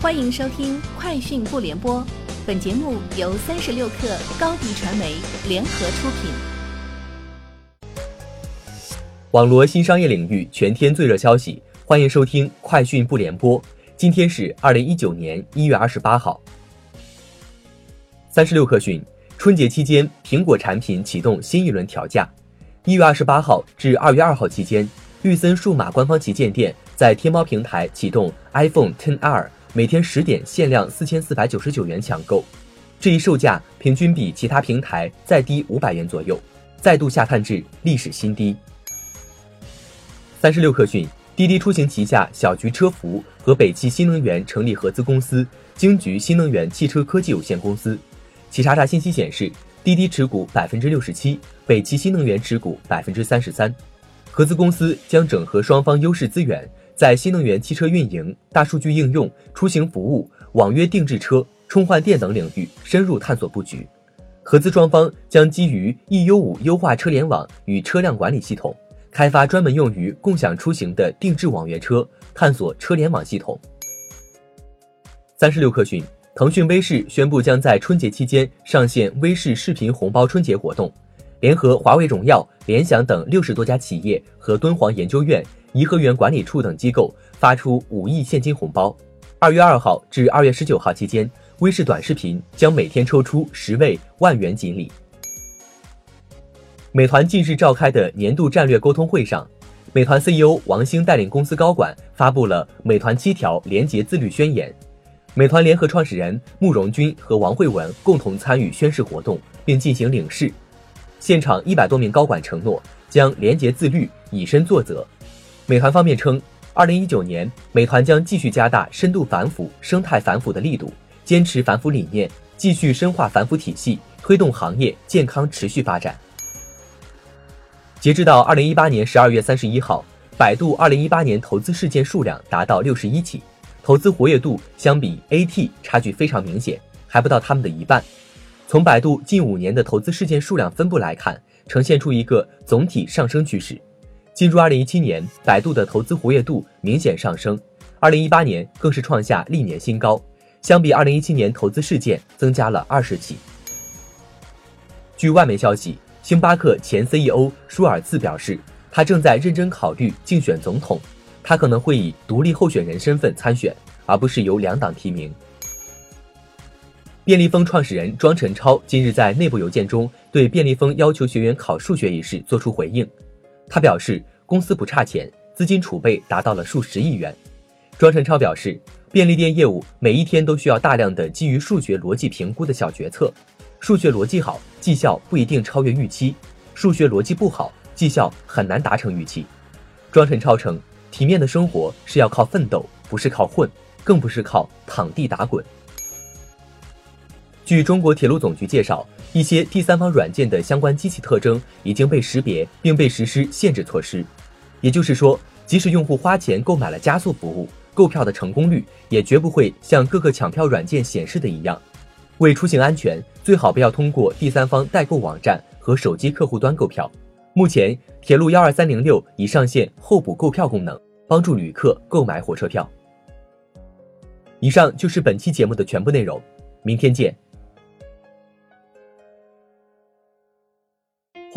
欢迎收听《快讯不联播》，本节目由三十六克高低传媒联合出品。网罗新商业领域全天最热消息，欢迎收听《快讯不联播》。今天是二零一九年一月二十八号。三十六克讯，春节期间，苹果产品启动新一轮调价。一月二十八号至二月二号期间，绿森数码官方旗舰店在天猫平台启动 iPhone Ten R。每天十点限量四千四百九十九元抢购，这一售价平均比其他平台再低五百元左右，再度下探至历史新低。三十六氪讯，滴滴出行旗下小桔车服和北汽新能源成立合资公司京桔新能源汽车科技有限公司。企查查信息显示，滴滴持股百分之六十七，北汽新能源持股百分之三十三。合资公司将整合双方优势资源。在新能源汽车运营、大数据应用、出行服务、网约定制车、充换电等领域深入探索布局。合资双方将基于 eU5 优化车联网与车辆管理系统，开发专门用于共享出行的定制网约车，探索车联网系统。三十六氪讯，腾讯微视宣布将在春节期间上线微视视频红包春节活动，联合华为、荣耀、联想等六十多家企业和敦煌研究院。颐和园管理处等机构发出五亿现金红包。二月二号至二月十九号期间，微视短视频将每天抽出十位万元锦鲤。美团近日召开的年度战略沟通会上，美团 CEO 王兴带领公司高管发布了美团七条廉洁自律宣言。美团联合创始人慕容军和王慧文共同参与宣誓活动，并进行领誓。现场一百多名高管承诺将廉洁自律，以身作则。美团方面称，二零一九年，美团将继续加大深度反腐、生态反腐的力度，坚持反腐理念，继续深化反腐体系，推动行业健康持续发展。截至到二零一八年十二月三十一号，百度二零一八年投资事件数量达到六十一起，投资活跃度相比 AT 差距非常明显，还不到他们的一半。从百度近五年的投资事件数量分布来看，呈现出一个总体上升趋势。进入二零一七年，百度的投资活跃度明显上升，二零一八年更是创下历年新高。相比二零一七年，投资事件增加了二十起。据外媒消息，星巴克前 CEO 舒尔茨表示，他正在认真考虑竞选总统，他可能会以独立候选人身份参选，而不是由两党提名。便利蜂创始人庄陈超今日在内部邮件中对便利蜂要求学员考数学一事作出回应。他表示，公司不差钱，资金储备达到了数十亿元。庄晨超表示，便利店业务每一天都需要大量的基于数学逻辑评估的小决策，数学逻辑好，绩效不一定超越预期；数学逻辑不好，绩效很难达成预期。庄晨超称，体面的生活是要靠奋斗，不是靠混，更不是靠躺地打滚。据中国铁路总局介绍。一些第三方软件的相关机器特征已经被识别，并被实施限制措施。也就是说，即使用户花钱购买了加速服务，购票的成功率也绝不会像各个抢票软件显示的一样。为出行安全，最好不要通过第三方代购网站和手机客户端购票。目前，铁路幺二三零六已上线候补购票功能，帮助旅客购买火车票。以上就是本期节目的全部内容，明天见。